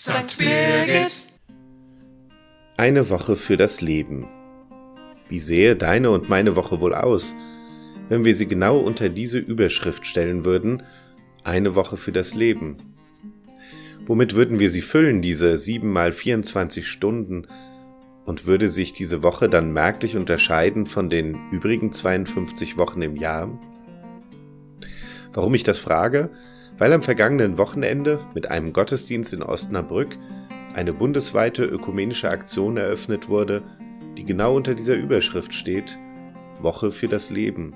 St. Birgit. Eine Woche für das Leben. Wie sähe deine und meine Woche wohl aus, wenn wir sie genau unter diese Überschrift stellen würden, eine Woche für das Leben? Womit würden wir sie füllen, diese sieben mal 24 Stunden, und würde sich diese Woche dann merklich unterscheiden von den übrigen 52 Wochen im Jahr? Warum ich das frage? Weil am vergangenen Wochenende mit einem Gottesdienst in Osnabrück eine bundesweite ökumenische Aktion eröffnet wurde, die genau unter dieser Überschrift steht Woche für das Leben.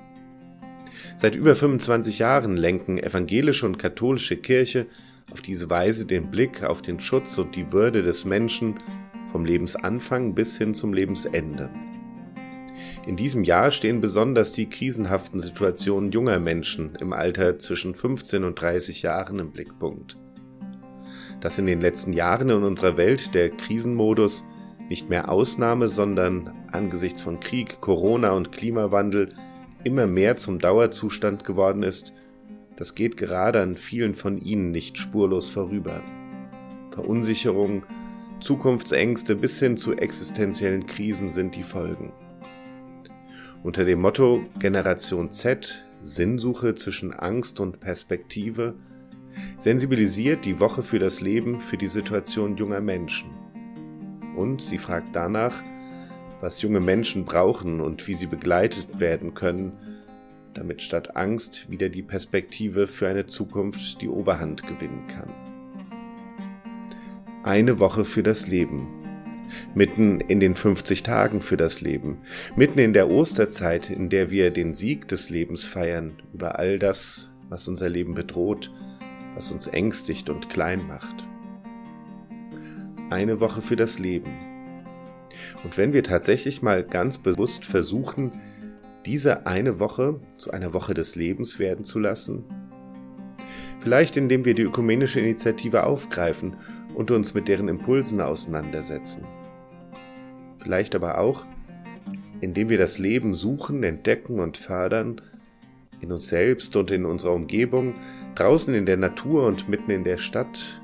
Seit über 25 Jahren lenken evangelische und katholische Kirche auf diese Weise den Blick auf den Schutz und die Würde des Menschen vom Lebensanfang bis hin zum Lebensende. In diesem Jahr stehen besonders die krisenhaften Situationen junger Menschen im Alter zwischen 15 und 30 Jahren im Blickpunkt. Dass in den letzten Jahren in unserer Welt der Krisenmodus nicht mehr Ausnahme, sondern angesichts von Krieg, Corona und Klimawandel immer mehr zum Dauerzustand geworden ist, das geht gerade an vielen von Ihnen nicht spurlos vorüber. Verunsicherung, Zukunftsängste bis hin zu existenziellen Krisen sind die Folgen. Unter dem Motto Generation Z, Sinnsuche zwischen Angst und Perspektive, sensibilisiert die Woche für das Leben für die Situation junger Menschen. Und sie fragt danach, was junge Menschen brauchen und wie sie begleitet werden können, damit statt Angst wieder die Perspektive für eine Zukunft die Oberhand gewinnen kann. Eine Woche für das Leben. Mitten in den 50 Tagen für das Leben. Mitten in der Osterzeit, in der wir den Sieg des Lebens feiern über all das, was unser Leben bedroht, was uns ängstigt und klein macht. Eine Woche für das Leben. Und wenn wir tatsächlich mal ganz bewusst versuchen, diese eine Woche zu einer Woche des Lebens werden zu lassen, Vielleicht indem wir die ökumenische Initiative aufgreifen und uns mit deren Impulsen auseinandersetzen. Vielleicht aber auch, indem wir das Leben suchen, entdecken und fördern, in uns selbst und in unserer Umgebung, draußen in der Natur und mitten in der Stadt,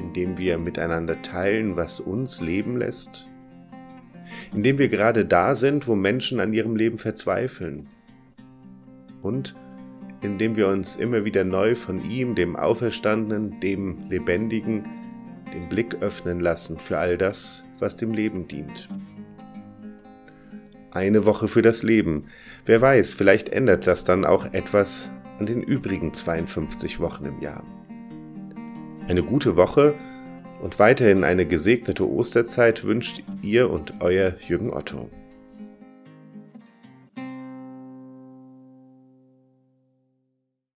indem wir miteinander teilen, was uns leben lässt, indem wir gerade da sind, wo Menschen an ihrem Leben verzweifeln und indem wir uns immer wieder neu von ihm, dem Auferstandenen, dem Lebendigen, den Blick öffnen lassen für all das, was dem Leben dient. Eine Woche für das Leben. Wer weiß, vielleicht ändert das dann auch etwas an den übrigen 52 Wochen im Jahr. Eine gute Woche und weiterhin eine gesegnete Osterzeit wünscht ihr und euer Jürgen Otto.